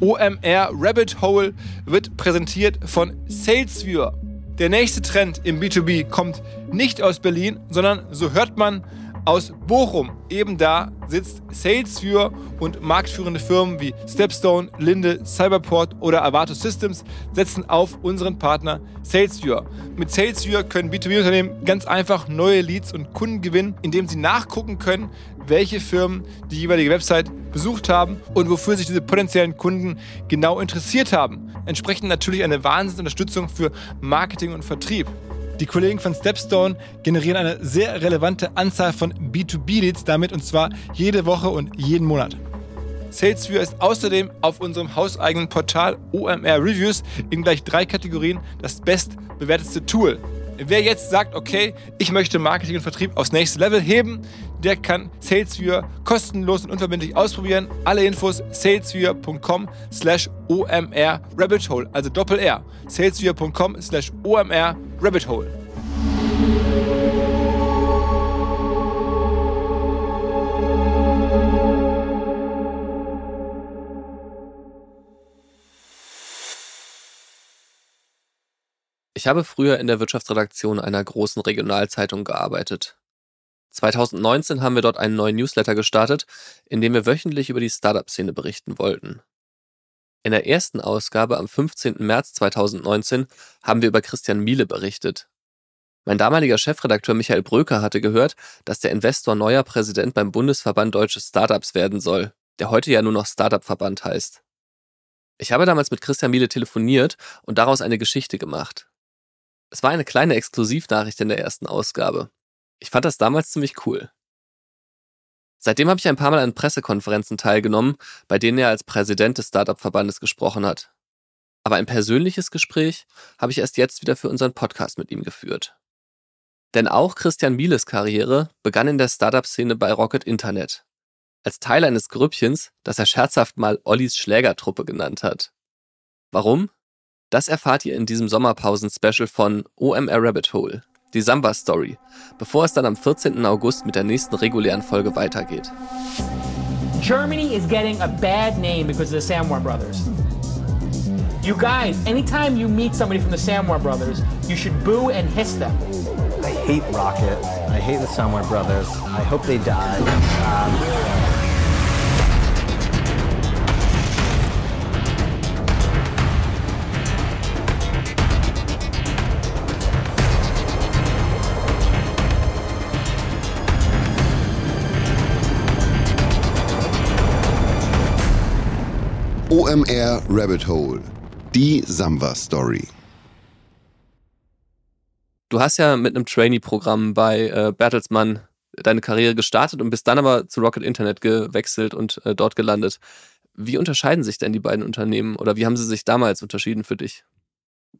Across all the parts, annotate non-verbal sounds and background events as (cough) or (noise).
OMR Rabbit Hole wird präsentiert von SalesViewer. Der nächste Trend im B2B kommt nicht aus Berlin, sondern so hört man aus Bochum. Eben da sitzt SalesViewer und marktführende Firmen wie Stepstone, Linde, Cyberport oder Avato Systems setzen auf unseren Partner SalesViewer. Mit SalesViewer können B2B-Unternehmen ganz einfach neue Leads und Kunden gewinnen, indem sie nachgucken können, welche Firmen die jeweilige Website besucht haben und wofür sich diese potenziellen Kunden genau interessiert haben. Entsprechend natürlich eine Wahnsinnsunterstützung für Marketing und Vertrieb. Die Kollegen von Stepstone generieren eine sehr relevante Anzahl von B2B-Leads damit und zwar jede Woche und jeden Monat. SalesViewer ist außerdem auf unserem hauseigenen Portal OMR Reviews in gleich drei Kategorien das bestbewertetste Tool. Wer jetzt sagt, okay, ich möchte Marketing und Vertrieb aufs nächste Level heben, der kann SalesViewer kostenlos und unverbindlich ausprobieren. Alle Infos salesviewer.com slash omr rabbit hole, also Doppel R. salesviewer.com slash omr rabbit hole. Ich habe früher in der Wirtschaftsredaktion einer großen Regionalzeitung gearbeitet. 2019 haben wir dort einen neuen Newsletter gestartet, in dem wir wöchentlich über die Startup-Szene berichten wollten. In der ersten Ausgabe am 15. März 2019 haben wir über Christian Miele berichtet. Mein damaliger Chefredakteur Michael Bröker hatte gehört, dass der Investor neuer Präsident beim Bundesverband Deutsche Startups werden soll, der heute ja nur noch Startup-Verband heißt. Ich habe damals mit Christian Miele telefoniert und daraus eine Geschichte gemacht. Es war eine kleine Exklusivnachricht in der ersten Ausgabe. Ich fand das damals ziemlich cool. Seitdem habe ich ein paar Mal an Pressekonferenzen teilgenommen, bei denen er als Präsident des Startup-Verbandes gesprochen hat. Aber ein persönliches Gespräch habe ich erst jetzt wieder für unseren Podcast mit ihm geführt. Denn auch Christian Mieles Karriere begann in der Startup-Szene bei Rocket Internet. Als Teil eines Grüppchens, das er scherzhaft mal Ollis Schlägertruppe genannt hat. Warum? Das erfahrt ihr in diesem Sommerpausen-Special von OMR Rabbit Hole, die Samba Story, bevor es dann am 14. August mit der nächsten regulären Folge weitergeht. Germany is getting a bad name because of the Samwar brothers. You guys, anytime you meet somebody from the Samwar brothers, you should boo and hiss them. I hate Rocket. I hate the Samwar brothers. I hope they die. Um, OMR Rabbit Hole. Die Samba Story. Du hast ja mit einem Trainee-Programm bei äh, Bertelsmann deine Karriere gestartet und bist dann aber zu Rocket Internet gewechselt und äh, dort gelandet. Wie unterscheiden sich denn die beiden Unternehmen oder wie haben sie sich damals unterschieden für dich?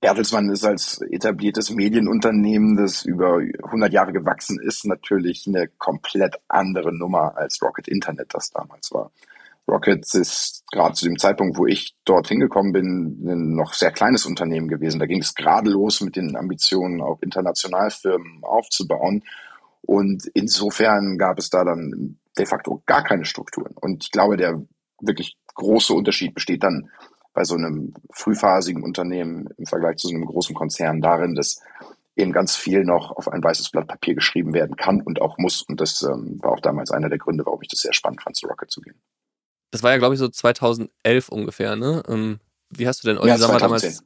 Bertelsmann ist als etabliertes Medienunternehmen, das über 100 Jahre gewachsen ist, natürlich eine komplett andere Nummer als Rocket Internet das damals war. Rockets ist gerade zu dem Zeitpunkt, wo ich dort hingekommen bin, ein noch sehr kleines Unternehmen gewesen. Da ging es gerade los mit den Ambitionen, auch Internationalfirmen aufzubauen. Und insofern gab es da dann de facto gar keine Strukturen. Und ich glaube, der wirklich große Unterschied besteht dann bei so einem frühphasigen Unternehmen im Vergleich zu so einem großen Konzern darin, dass eben ganz viel noch auf ein weißes Blatt Papier geschrieben werden kann und auch muss. Und das ähm, war auch damals einer der Gründe, warum ich das sehr spannend fand, zu Rocket zu gehen das war ja, glaube ich, so 2011 ungefähr, ne? Ähm, wie hast du denn Olli ja, Samba damals,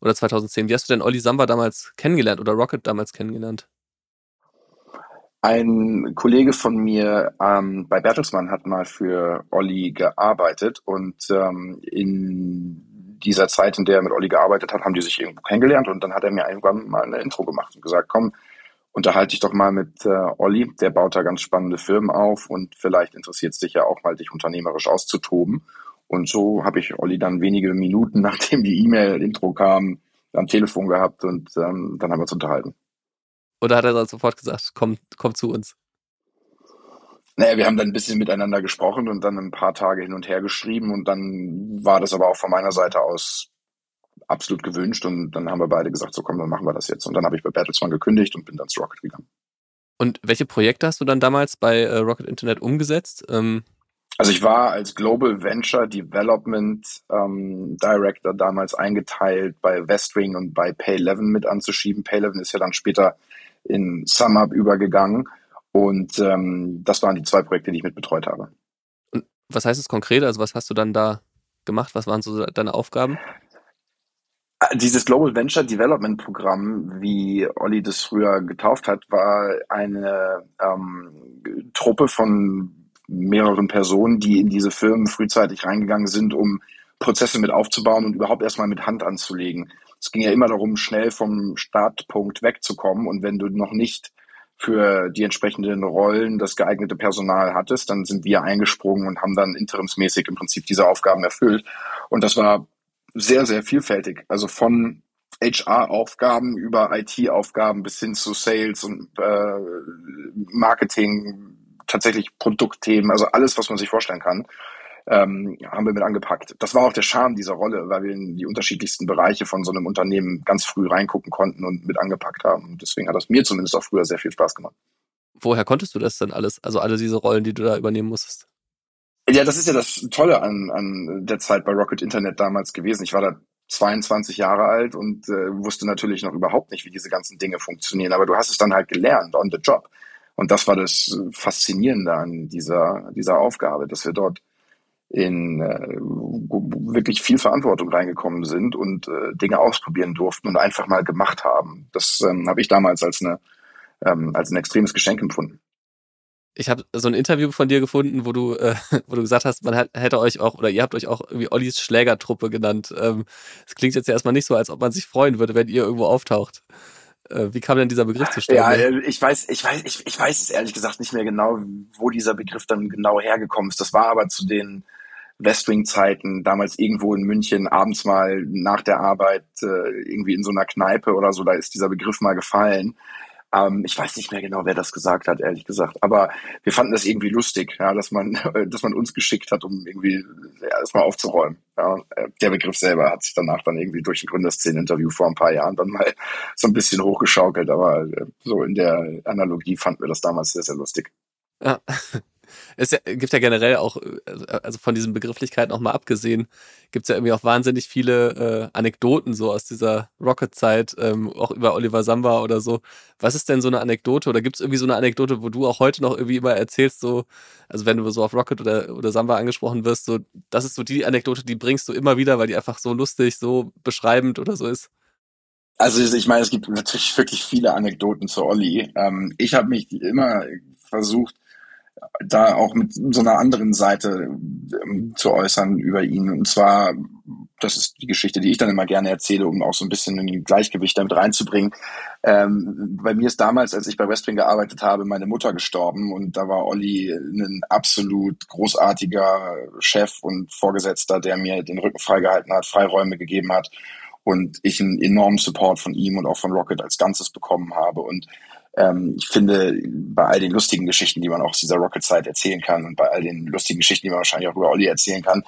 oder 2010, wie hast du denn Olli Samba damals kennengelernt oder Rocket damals kennengelernt? Ein Kollege von mir ähm, bei Bertelsmann hat mal für Olli gearbeitet und ähm, in dieser Zeit, in der er mit Olli gearbeitet hat, haben die sich irgendwo kennengelernt und dann hat er mir irgendwann mal eine Intro gemacht und gesagt, komm, unterhalte dich doch mal mit äh, Olli, der baut da ganz spannende Firmen auf und vielleicht interessiert es dich ja auch mal, dich unternehmerisch auszutoben. Und so habe ich Olli dann wenige Minuten, (laughs) nachdem die E-Mail-Intro kam, am Telefon gehabt und ähm, dann haben wir uns unterhalten. Oder hat er dann sofort gesagt, komm, komm zu uns? Naja, wir haben dann ein bisschen miteinander gesprochen und dann ein paar Tage hin und her geschrieben und dann war das aber auch von meiner Seite aus absolut gewünscht und dann haben wir beide gesagt, so komm, dann machen wir das jetzt. Und dann habe ich bei Bertelsmann gekündigt und bin dann zu Rocket gegangen. Und welche Projekte hast du dann damals bei äh, Rocket Internet umgesetzt? Ähm, Also ich war als Global Venture Development ähm, Director damals eingeteilt, bei Westwing und bei Pay11 mit anzuschieben. Pay11 ist ja dann später in SumUp übergegangen. Und ähm, das waren die zwei Projekte, die ich mit betreut habe. Und was heißt es konkret? Also was hast du dann da gemacht? Was waren so deine Aufgaben? Dieses Global Venture Development Programm, wie Olli das früher getauft hat, war eine ähm, Truppe von mehreren Personen, die in diese Firmen frühzeitig reingegangen sind, um Prozesse mit aufzubauen und überhaupt erstmal mit Hand anzulegen. Es ging ja immer darum, schnell vom Startpunkt wegzukommen. Und wenn du noch nicht für die entsprechenden Rollen das geeignete Personal hattest, dann sind wir eingesprungen und haben dann interimsmäßig im Prinzip diese Aufgaben erfüllt. Und das war sehr, sehr vielfältig. Also von HR-Aufgaben über IT-Aufgaben bis hin zu Sales und äh, Marketing, tatsächlich Produktthemen, also alles, was man sich vorstellen kann, ähm, haben wir mit angepackt. Das war auch der Charme dieser Rolle, weil wir in die unterschiedlichsten Bereiche von so einem Unternehmen ganz früh reingucken konnten und mit angepackt haben. Deswegen hat das mir zumindest auch früher sehr viel Spaß gemacht. Woher konntest du das denn alles? Also alle diese Rollen, die du da übernehmen musstest? Ja, das ist ja das Tolle an, an der Zeit bei Rocket Internet damals gewesen. Ich war da 22 Jahre alt und äh, wusste natürlich noch überhaupt nicht, wie diese ganzen Dinge funktionieren. Aber du hast es dann halt gelernt on the job. Und das war das Faszinierende an dieser, dieser Aufgabe, dass wir dort in äh, wirklich viel Verantwortung reingekommen sind und äh, Dinge ausprobieren durften und einfach mal gemacht haben. Das ähm, habe ich damals als, eine, ähm, als ein extremes Geschenk empfunden. Ich habe so ein Interview von dir gefunden, wo du, äh, (laughs) wo du gesagt hast, man hätte euch auch oder ihr habt euch auch irgendwie Ollis Schlägertruppe genannt. Es ähm, klingt jetzt erstmal nicht so, als ob man sich freuen würde, wenn ihr irgendwo auftaucht. Äh, wie kam denn dieser Begriff zustande? Ja, äh, ich weiß, ich weiß, ich, ich weiß es ehrlich gesagt nicht mehr genau, wo dieser Begriff dann genau hergekommen ist. Das war aber zu den Westwing-Zeiten, damals irgendwo in München, abends mal nach der Arbeit, äh, irgendwie in so einer Kneipe oder so, da ist dieser Begriff mal gefallen. Ähm, ich weiß nicht mehr genau, wer das gesagt hat, ehrlich gesagt. Aber wir fanden das irgendwie lustig, ja, dass man, (laughs) dass man uns geschickt hat, um irgendwie ja, das mal aufzuräumen. Ja, äh, der Begriff selber hat sich danach dann irgendwie durch ein Gründerszenen-Interview vor ein paar Jahren dann mal (laughs) so ein bisschen hochgeschaukelt. Aber äh, so in der Analogie fanden wir das damals sehr, sehr lustig. Ja. Es gibt ja generell auch, also von diesen Begrifflichkeiten auch mal abgesehen, gibt es ja irgendwie auch wahnsinnig viele äh, Anekdoten so aus dieser Rocket-Zeit, ähm, auch über Oliver Samba oder so. Was ist denn so eine Anekdote oder gibt es irgendwie so eine Anekdote, wo du auch heute noch irgendwie immer erzählst, so, also wenn du so auf Rocket oder, oder Samba angesprochen wirst, so, das ist so die Anekdote, die bringst du immer wieder, weil die einfach so lustig, so beschreibend oder so ist? Also ich meine, es gibt natürlich wirklich viele Anekdoten zu Olli. Ähm, ich habe mich immer versucht, da auch mit so einer anderen Seite ähm, zu äußern über ihn. Und zwar, das ist die Geschichte, die ich dann immer gerne erzähle, um auch so ein bisschen ein Gleichgewicht damit reinzubringen. Ähm, bei mir ist damals, als ich bei Westwing gearbeitet habe, meine Mutter gestorben und da war Olli ein absolut großartiger Chef und Vorgesetzter, der mir den Rücken freigehalten hat, Freiräume gegeben hat und ich einen enormen Support von ihm und auch von Rocket als Ganzes bekommen habe. Und ähm, ich finde, bei all den lustigen Geschichten, die man auch aus dieser Rocket-Zeit erzählen kann und bei all den lustigen Geschichten, die man wahrscheinlich auch über Olli erzählen kann,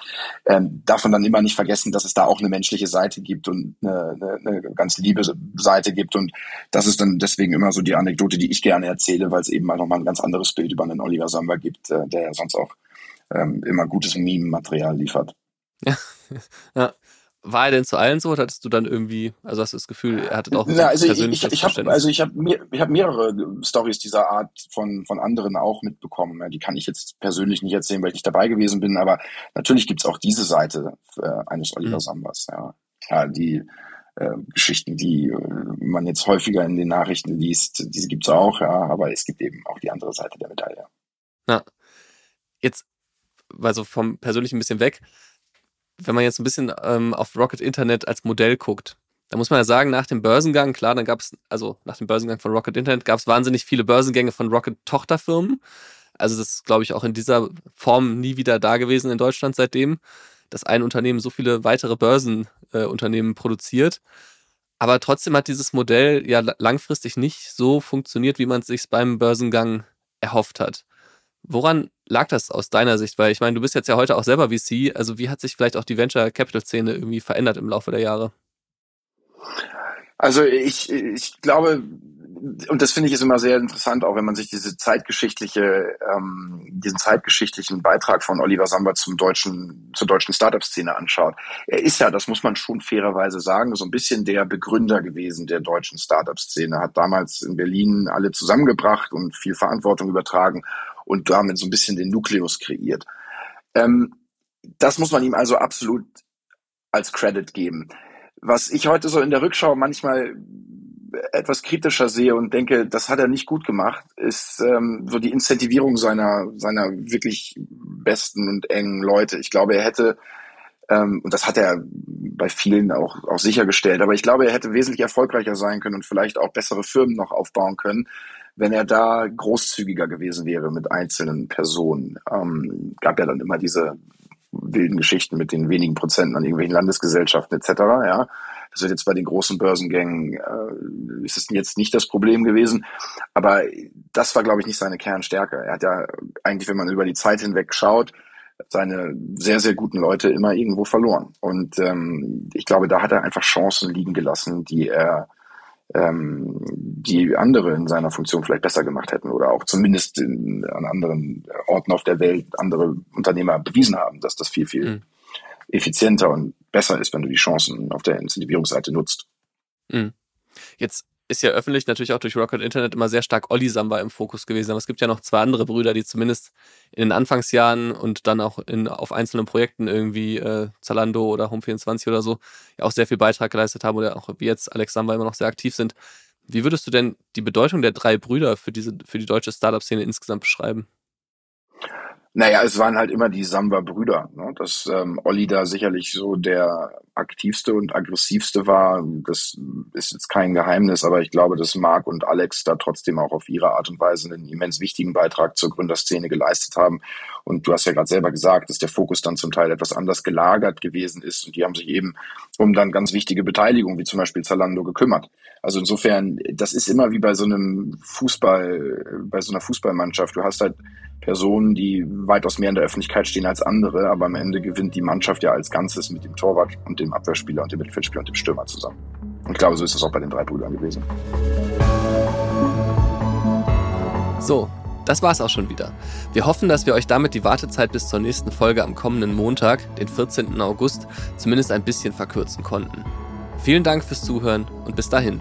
ähm, darf dann immer nicht vergessen, dass es da auch eine menschliche Seite gibt und eine, eine, eine ganz liebe Seite gibt. Und das ist dann deswegen immer so die Anekdote, die ich gerne erzähle, weil es eben mal nochmal ein ganz anderes Bild über einen Oliver Samba gibt, äh, der ja sonst auch ähm, immer gutes Meme-Material liefert. (laughs) Ja, ja war er denn zu allen so oder hattest du dann irgendwie, also hast du das Gefühl, er hatte auch Na, also ich, ich, ich habe also ich habe ich hab mehrere Stories dieser Art von von anderen auch mitbekommen. Die kann ich jetzt persönlich nicht erzählen, weil ich nicht dabei gewesen bin, aber natürlich gibt's auch diese Seite äh, eines Oliver mhm. Sambas. Ja, ja die äh, Geschichten, die äh, man jetzt häufiger in den Nachrichten liest, diese gibt's auch, ja, aber es gibt eben auch die andere Seite der Medaille. Na, jetzt, also vom persönlichen ein bisschen weg, wenn man jetzt ein bisschen ähm, auf Rocket Internet als Modell guckt, da muss man ja sagen, nach dem Börsengang, klar, dann gab es, also nach dem Börsengang von Rocket Internet gab es wahnsinnig viele Börsengänge von Rocket-Tochterfirmen. Also das ist, glaube ich, auch in dieser Form nie wieder da gewesen in Deutschland seitdem, dass ein Unternehmen so viele weitere Börsenunternehmen äh, produziert. Aber trotzdem hat dieses Modell ja langfristig nicht so funktioniert, wie man es sich beim Börsengang erhofft hat. Woran lag das aus deiner Sicht? Weil ich meine, du bist jetzt ja heute auch selber VC. Also wie hat sich vielleicht auch die Venture Capital Szene irgendwie verändert im Laufe der Jahre? Also ich, ich glaube, und das finde ich ist immer sehr interessant, auch wenn man sich diese zeitgeschichtliche, ähm, diesen zeitgeschichtlichen Beitrag von Oliver Samba zum deutschen, zur deutschen Startup-Szene anschaut. Er ist ja, das muss man schon fairerweise sagen, so ein bisschen der Begründer gewesen der deutschen Startup-Szene, hat damals in Berlin alle zusammengebracht und viel Verantwortung übertragen und damit so ein bisschen den Nukleus kreiert. Ähm, das muss man ihm also absolut als Credit geben. Was ich heute so in der Rückschau manchmal etwas kritischer sehe und denke, das hat er nicht gut gemacht, ist ähm, so die Incentivierung seiner, seiner wirklich besten und engen Leute. Ich glaube, er hätte, ähm, und das hat er bei vielen auch, auch sichergestellt, aber ich glaube, er hätte wesentlich erfolgreicher sein können und vielleicht auch bessere Firmen noch aufbauen können, wenn er da großzügiger gewesen wäre mit einzelnen Personen. Ähm, gab ja dann immer diese wilden Geschichten mit den wenigen Prozenten an irgendwelchen Landesgesellschaften etc. Ja, das wird jetzt bei den großen Börsengängen äh, ist es jetzt nicht das Problem gewesen, aber das war glaube ich nicht seine Kernstärke. Er hat ja eigentlich, wenn man über die Zeit hinweg schaut, seine sehr sehr guten Leute immer irgendwo verloren und ähm, ich glaube, da hat er einfach Chancen liegen gelassen, die er ähm, die andere in seiner Funktion vielleicht besser gemacht hätten oder auch zumindest in, an anderen Orten auf der Welt andere Unternehmer bewiesen haben, dass das viel, viel mhm. effizienter und besser ist, wenn du die Chancen auf der Incentivierungsseite nutzt. Mhm. Jetzt ist ja öffentlich natürlich auch durch Rocket Internet immer sehr stark Olli Samba im Fokus gewesen. Aber es gibt ja noch zwei andere Brüder, die zumindest in den Anfangsjahren und dann auch in, auf einzelnen Projekten irgendwie äh, Zalando oder Home24 oder so ja auch sehr viel Beitrag geleistet haben oder auch wie jetzt Alex Samba immer noch sehr aktiv sind. Wie würdest du denn die Bedeutung der drei Brüder für diese für die deutsche Startup-Szene insgesamt beschreiben? Naja, es waren halt immer die Samba-Brüder. Ne? Dass ähm, Olli da sicherlich so der aktivste und aggressivste war, das ist jetzt kein Geheimnis, aber ich glaube, dass Marc und Alex da trotzdem auch auf ihre Art und Weise einen immens wichtigen Beitrag zur Gründerszene geleistet haben. Und du hast ja gerade selber gesagt, dass der Fokus dann zum Teil etwas anders gelagert gewesen ist und die haben sich eben um dann ganz wichtige Beteiligung, wie zum Beispiel Zalando, gekümmert. Also insofern, das ist immer wie bei so einem Fußball, bei so einer Fußballmannschaft. Du hast halt Personen, die weitaus mehr in der Öffentlichkeit stehen als andere, aber am Ende gewinnt die Mannschaft ja als Ganzes mit dem Torwart und dem Abwehrspieler und dem Mittelfeldspieler und dem Stürmer zusammen. Und ich glaube, so ist es auch bei den drei Brüdern gewesen. So, das war's auch schon wieder. Wir hoffen, dass wir euch damit die Wartezeit bis zur nächsten Folge am kommenden Montag, den 14. August, zumindest ein bisschen verkürzen konnten. Vielen Dank fürs Zuhören und bis dahin.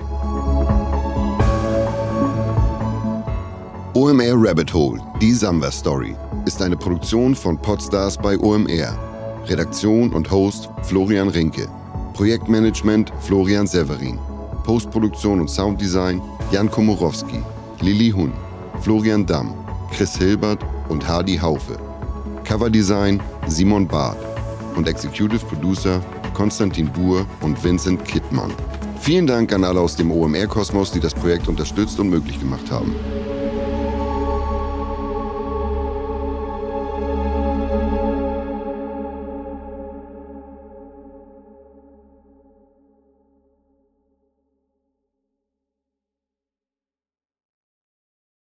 OMR Rabbit Hole, die Samba Story, ist eine Produktion von Podstars bei OMR. Redaktion und Host Florian Rinke. Projektmanagement Florian Severin. Postproduktion und Sounddesign Jan Komorowski, Lili Hun, Florian Damm, Chris Hilbert und Hardy Haufe. Coverdesign Simon Barth und Executive Producer Konstantin Buhr und Vincent Kittmann. Vielen Dank an alle aus dem OMR-Kosmos, die das Projekt unterstützt und möglich gemacht haben.